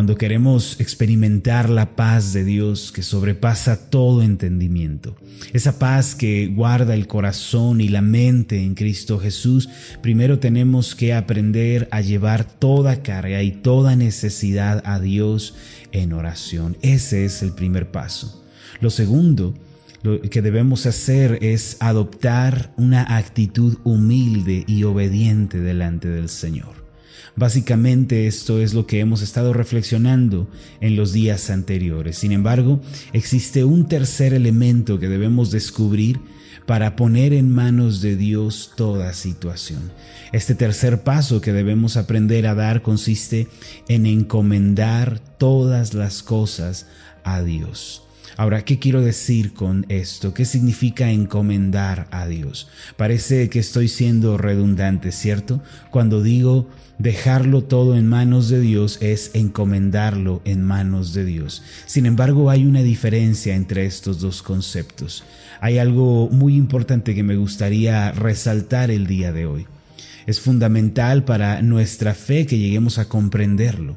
cuando queremos experimentar la paz de Dios que sobrepasa todo entendimiento, esa paz que guarda el corazón y la mente en Cristo Jesús, primero tenemos que aprender a llevar toda carga y toda necesidad a Dios en oración. Ese es el primer paso. Lo segundo, lo que debemos hacer es adoptar una actitud humilde y obediente delante del Señor. Básicamente esto es lo que hemos estado reflexionando en los días anteriores. Sin embargo, existe un tercer elemento que debemos descubrir para poner en manos de Dios toda situación. Este tercer paso que debemos aprender a dar consiste en encomendar todas las cosas a Dios. Ahora, ¿qué quiero decir con esto? ¿Qué significa encomendar a Dios? Parece que estoy siendo redundante, ¿cierto? Cuando digo dejarlo todo en manos de Dios es encomendarlo en manos de Dios. Sin embargo, hay una diferencia entre estos dos conceptos. Hay algo muy importante que me gustaría resaltar el día de hoy. Es fundamental para nuestra fe que lleguemos a comprenderlo.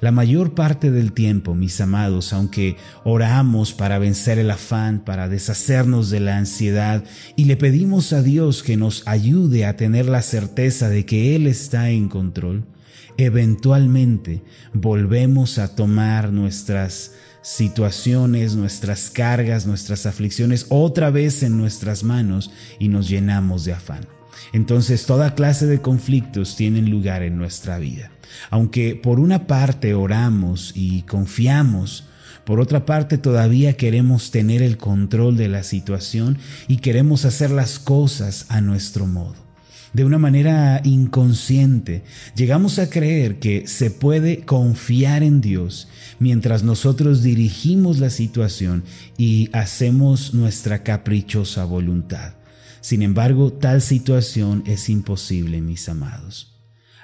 La mayor parte del tiempo, mis amados, aunque oramos para vencer el afán, para deshacernos de la ansiedad y le pedimos a Dios que nos ayude a tener la certeza de que Él está en control, eventualmente volvemos a tomar nuestras situaciones, nuestras cargas, nuestras aflicciones otra vez en nuestras manos y nos llenamos de afán. Entonces toda clase de conflictos tienen lugar en nuestra vida. Aunque por una parte oramos y confiamos, por otra parte todavía queremos tener el control de la situación y queremos hacer las cosas a nuestro modo. De una manera inconsciente, llegamos a creer que se puede confiar en Dios mientras nosotros dirigimos la situación y hacemos nuestra caprichosa voluntad. Sin embargo, tal situación es imposible, mis amados.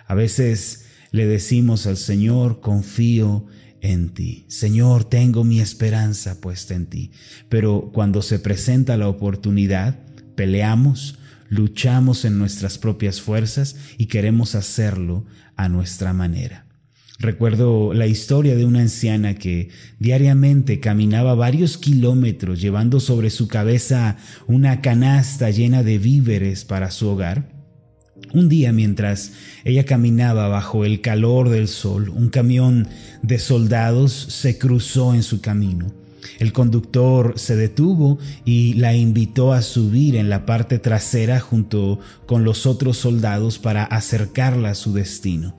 A veces le decimos al Señor, confío en ti. Señor, tengo mi esperanza puesta en ti. Pero cuando se presenta la oportunidad, peleamos, luchamos en nuestras propias fuerzas y queremos hacerlo a nuestra manera. Recuerdo la historia de una anciana que diariamente caminaba varios kilómetros llevando sobre su cabeza una canasta llena de víveres para su hogar un día mientras ella caminaba bajo el calor del sol, un camión de soldados se cruzó en su camino. El conductor se detuvo y la invitó a subir en la parte trasera junto con los otros soldados para acercarla a su destino.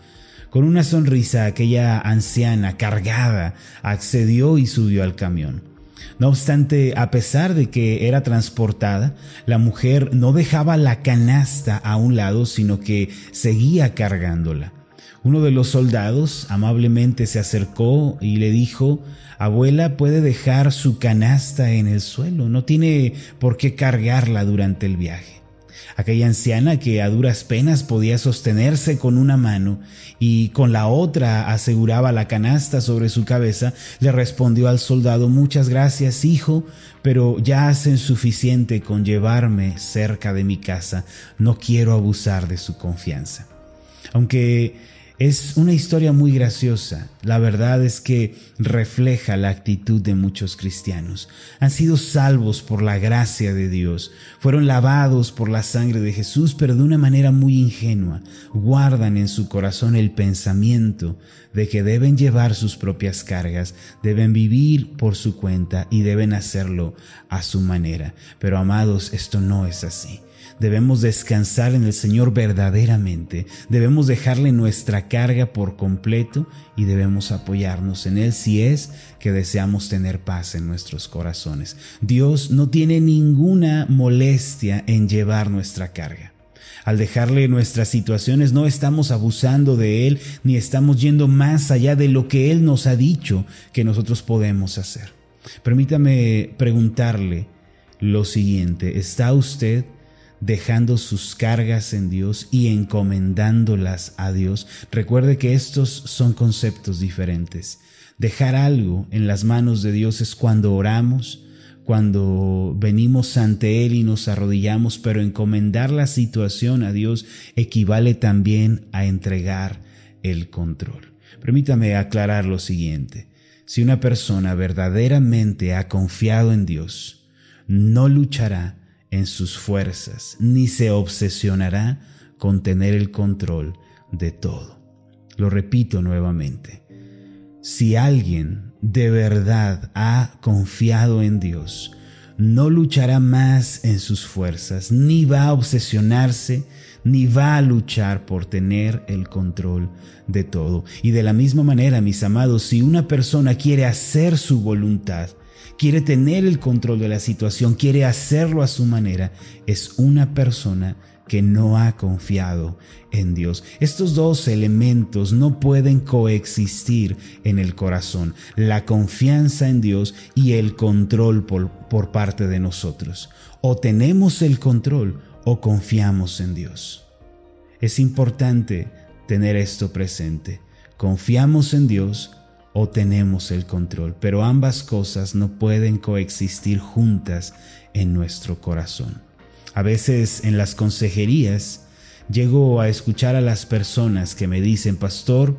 Con una sonrisa aquella anciana cargada accedió y subió al camión. No obstante, a pesar de que era transportada, la mujer no dejaba la canasta a un lado, sino que seguía cargándola. Uno de los soldados amablemente se acercó y le dijo, Abuela puede dejar su canasta en el suelo, no tiene por qué cargarla durante el viaje. Aquella anciana que a duras penas podía sostenerse con una mano y con la otra aseguraba la canasta sobre su cabeza, le respondió al soldado Muchas gracias, hijo, pero ya hacen suficiente con llevarme cerca de mi casa. No quiero abusar de su confianza. Aunque es una historia muy graciosa. La verdad es que refleja la actitud de muchos cristianos. Han sido salvos por la gracia de Dios, fueron lavados por la sangre de Jesús, pero de una manera muy ingenua. Guardan en su corazón el pensamiento de que deben llevar sus propias cargas, deben vivir por su cuenta y deben hacerlo a su manera. Pero amados, esto no es así. Debemos descansar en el Señor verdaderamente, debemos dejarle nuestra carga por completo y debemos apoyarnos en Él si es que deseamos tener paz en nuestros corazones. Dios no tiene ninguna molestia en llevar nuestra carga. Al dejarle nuestras situaciones no estamos abusando de Él ni estamos yendo más allá de lo que Él nos ha dicho que nosotros podemos hacer. Permítame preguntarle lo siguiente, ¿está usted dejando sus cargas en Dios y encomendándolas a Dios. Recuerde que estos son conceptos diferentes. Dejar algo en las manos de Dios es cuando oramos, cuando venimos ante Él y nos arrodillamos, pero encomendar la situación a Dios equivale también a entregar el control. Permítame aclarar lo siguiente. Si una persona verdaderamente ha confiado en Dios, no luchará en sus fuerzas, ni se obsesionará con tener el control de todo. Lo repito nuevamente. Si alguien de verdad ha confiado en Dios, no luchará más en sus fuerzas, ni va a obsesionarse, ni va a luchar por tener el control de todo. Y de la misma manera, mis amados, si una persona quiere hacer su voluntad, quiere tener el control de la situación, quiere hacerlo a su manera, es una persona que no ha confiado en Dios. Estos dos elementos no pueden coexistir en el corazón, la confianza en Dios y el control por, por, parte de nosotros. O tenemos el control o confiamos en Dios. Es importante tener esto presente. Confiamos en Dios o tenemos el control, pero ambas cosas no pueden coexistir juntas en nuestro corazón. A veces en las consejerías llego a escuchar a las personas que me dicen, pastor,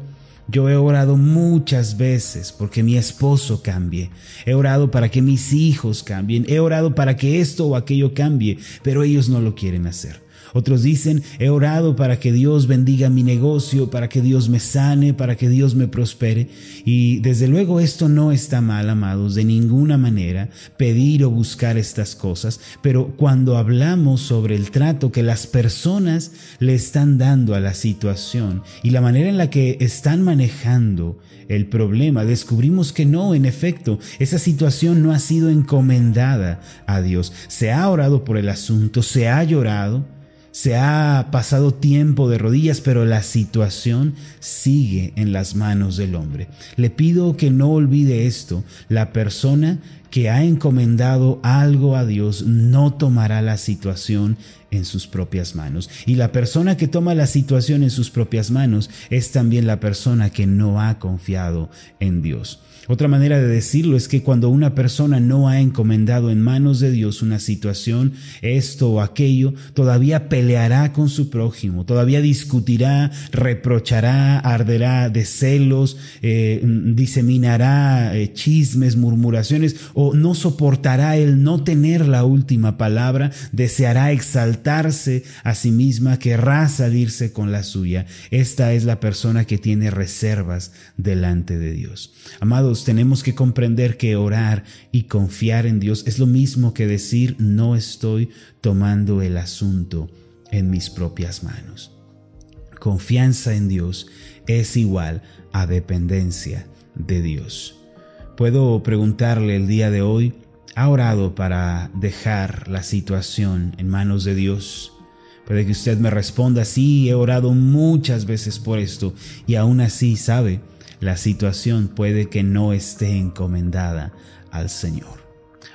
yo he orado muchas veces porque mi esposo cambie. He orado para que mis hijos cambien. He orado para que esto o aquello cambie, pero ellos no lo quieren hacer. Otros dicen, he orado para que Dios bendiga mi negocio, para que Dios me sane, para que Dios me prospere. Y desde luego esto no está mal, amados, de ninguna manera pedir o buscar estas cosas, pero cuando hablamos sobre el trato que las personas le están dando a la situación y la manera en la que están manejando el problema, descubrimos que no, en efecto, esa situación no ha sido encomendada a Dios. Se ha orado por el asunto, se ha llorado, se ha pasado tiempo de rodillas, pero la situación sigue en las manos del hombre. Le pido que no olvide esto. La persona que ha encomendado algo a Dios no tomará la situación en sus propias manos. Y la persona que toma la situación en sus propias manos es también la persona que no ha confiado en Dios. Otra manera de decirlo es que cuando una persona no ha encomendado en manos de Dios una situación, esto o aquello, todavía peleará con su prójimo, todavía discutirá, reprochará, arderá de celos, eh, diseminará eh, chismes, murmuraciones, o no soportará el no tener la última palabra, deseará exaltarse a sí misma, querrá salirse con la suya. Esta es la persona que tiene reservas delante de Dios. Amados, tenemos que comprender que orar y confiar en Dios es lo mismo que decir no estoy tomando el asunto en mis propias manos. Confianza en Dios es igual a dependencia de Dios. Puedo preguntarle el día de hoy, ¿ha orado para dejar la situación en manos de Dios? Puede que usted me responda, sí, he orado muchas veces por esto y aún así, ¿sabe? La situación puede que no esté encomendada al Señor.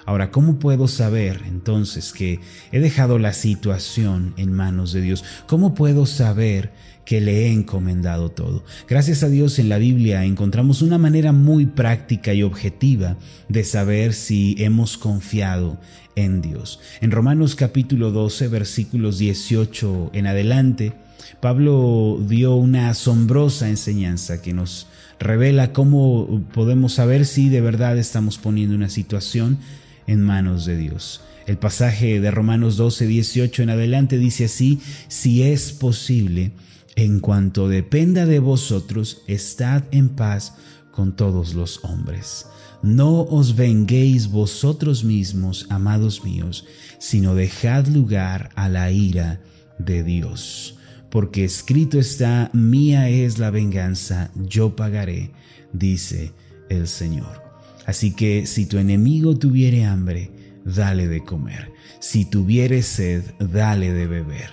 Ahora, ¿cómo puedo saber entonces que he dejado la situación en manos de Dios? ¿Cómo puedo saber que le he encomendado todo? Gracias a Dios en la Biblia encontramos una manera muy práctica y objetiva de saber si hemos confiado en Dios. En Romanos capítulo 12 versículos 18 en adelante, Pablo dio una asombrosa enseñanza que nos revela cómo podemos saber si de verdad estamos poniendo una situación en manos de Dios. El pasaje de Romanos 12, 18 en adelante dice así, si es posible, en cuanto dependa de vosotros, estad en paz con todos los hombres. No os venguéis vosotros mismos, amados míos, sino dejad lugar a la ira de Dios porque escrito está, mía es la venganza, yo pagaré, dice el Señor. Así que si tu enemigo tuviere hambre, dale de comer, si tuviere sed, dale de beber,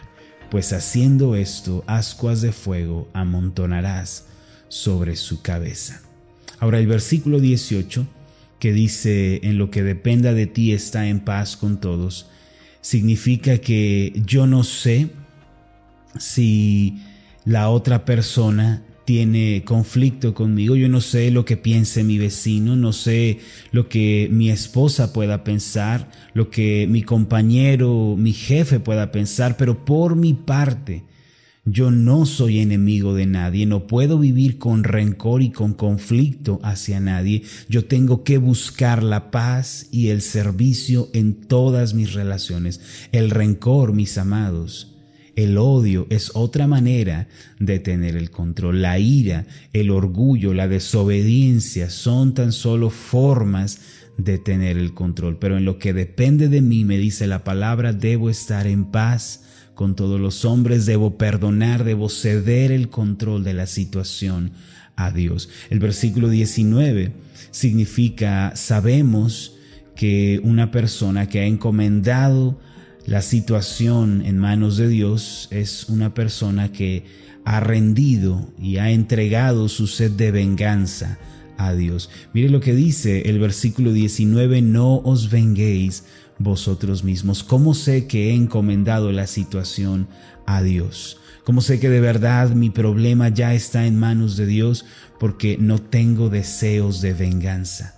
pues haciendo esto, ascuas de fuego amontonarás sobre su cabeza. Ahora el versículo 18, que dice, en lo que dependa de ti está en paz con todos, significa que yo no sé si la otra persona tiene conflicto conmigo, yo no sé lo que piense mi vecino, no sé lo que mi esposa pueda pensar, lo que mi compañero, mi jefe pueda pensar, pero por mi parte, Yo no soy enemigo de nadie, no puedo vivir con rencor y con conflicto hacia nadie. Yo tengo que buscar la paz y el servicio en todas mis relaciones. El rencor, mis amados, el odio es otra manera de tener el control. La ira, el orgullo, la desobediencia son tan solo formas de tener el control. Pero en lo que depende de mí, me dice la palabra, debo estar en paz con todos los hombres, debo perdonar, debo ceder el control de la situación a Dios. El versículo 19 significa, sabemos que una persona que ha encomendado la situación en manos de Dios es una persona que ha rendido y ha entregado su sed de venganza a Dios. Mire lo que dice el versículo 19, no os venguéis vosotros mismos? ¿Cómo sé que he encomendado la situación a Dios? ¿Cómo sé que de verdad mi problema ya está en manos de Dios? Porque no tengo deseos de venganza.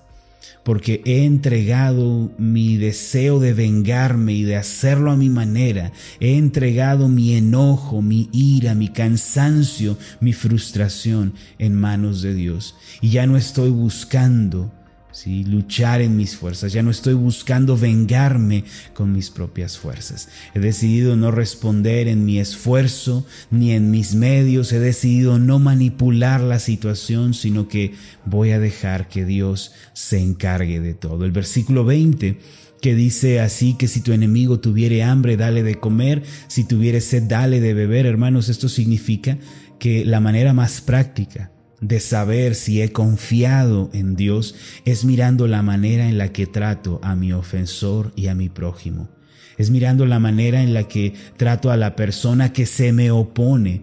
Porque he entregado mi deseo de vengarme y de hacerlo a mi manera. He entregado mi enojo, mi ira, mi cansancio, mi frustración en manos de Dios. Y ya no estoy buscando ¿sí? luchar en mis fuerzas, ya no estoy buscando vengarme con mis propias fuerzas. He decidido no responder en mi esfuerzo ni en mis medios, he decidido no manipular la situación, sino que voy a dejar que Dios se encargue de todo. El versículo 20 que dice así que si tu enemigo tuviere hambre, dale de comer, si tuviere sed, dale de beber. Hermanos, esto significa que la manera más práctica de saber si he confiado en Dios es mirando la manera en la que trato a mi ofensor y a mi prójimo. Es mirando la manera en la que trato a la persona que se me opone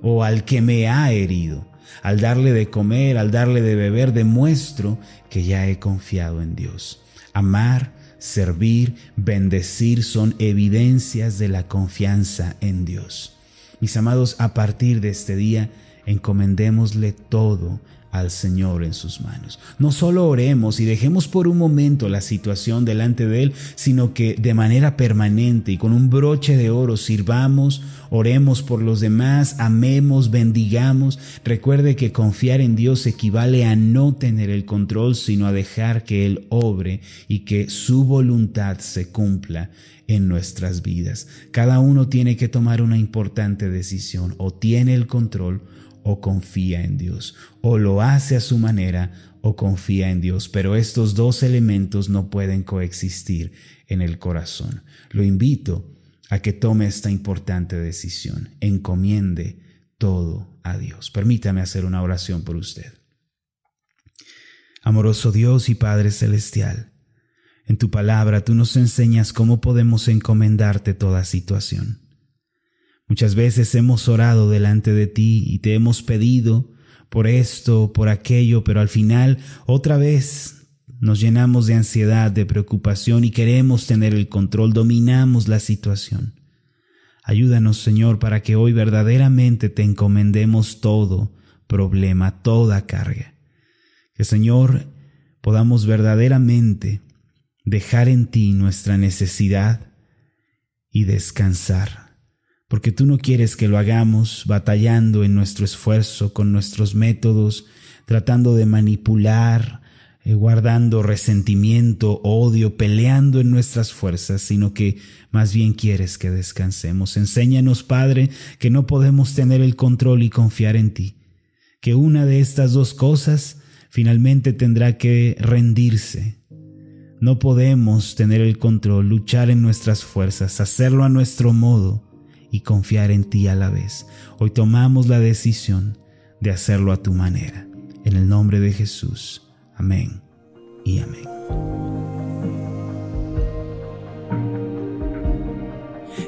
o al que me ha herido. Al darle de comer, al darle de beber, demuestro que ya he confiado en Dios. Amar, servir, bendecir son evidencias de la confianza en Dios. Mis amados, a partir de este día, encomendémosle todo al Señor en sus manos. No solo oremos y dejemos por un momento la situación delante de Él, sino que de manera permanente y con un broche de oro sirvamos, oremos por los demás, amemos, bendigamos. Recuerde que confiar en Dios equivale a no tener el control, sino a dejar que Él obre y que su voluntad se cumpla en nuestras vidas. Cada uno tiene que tomar una importante decisión, o tiene el control o confía en Dios, o lo hace a su manera o confía en Dios, pero estos dos elementos no pueden coexistir en el corazón. Lo invito a que tome esta importante decisión, encomiende todo a Dios. Permítame hacer una oración por usted. Amoroso Dios y Padre Celestial, en tu palabra tú nos enseñas cómo podemos encomendarte toda situación. Muchas veces hemos orado delante de ti y te hemos pedido por esto, por aquello, pero al final otra vez nos llenamos de ansiedad, de preocupación y queremos tener el control, dominamos la situación. Ayúdanos, Señor, para que hoy verdaderamente te encomendemos todo problema, toda carga. Que, Señor, podamos verdaderamente dejar en ti nuestra necesidad y descansar porque tú no quieres que lo hagamos batallando en nuestro esfuerzo, con nuestros métodos, tratando de manipular, eh, guardando resentimiento, odio, peleando en nuestras fuerzas, sino que más bien quieres que descansemos. Enséñanos, Padre, que no podemos tener el control y confiar en ti, que una de estas dos cosas finalmente tendrá que rendirse. No podemos tener el control, luchar en nuestras fuerzas, hacerlo a nuestro modo y confiar en ti a la vez. Hoy tomamos la decisión de hacerlo a tu manera. En el nombre de Jesús. Amén y amén.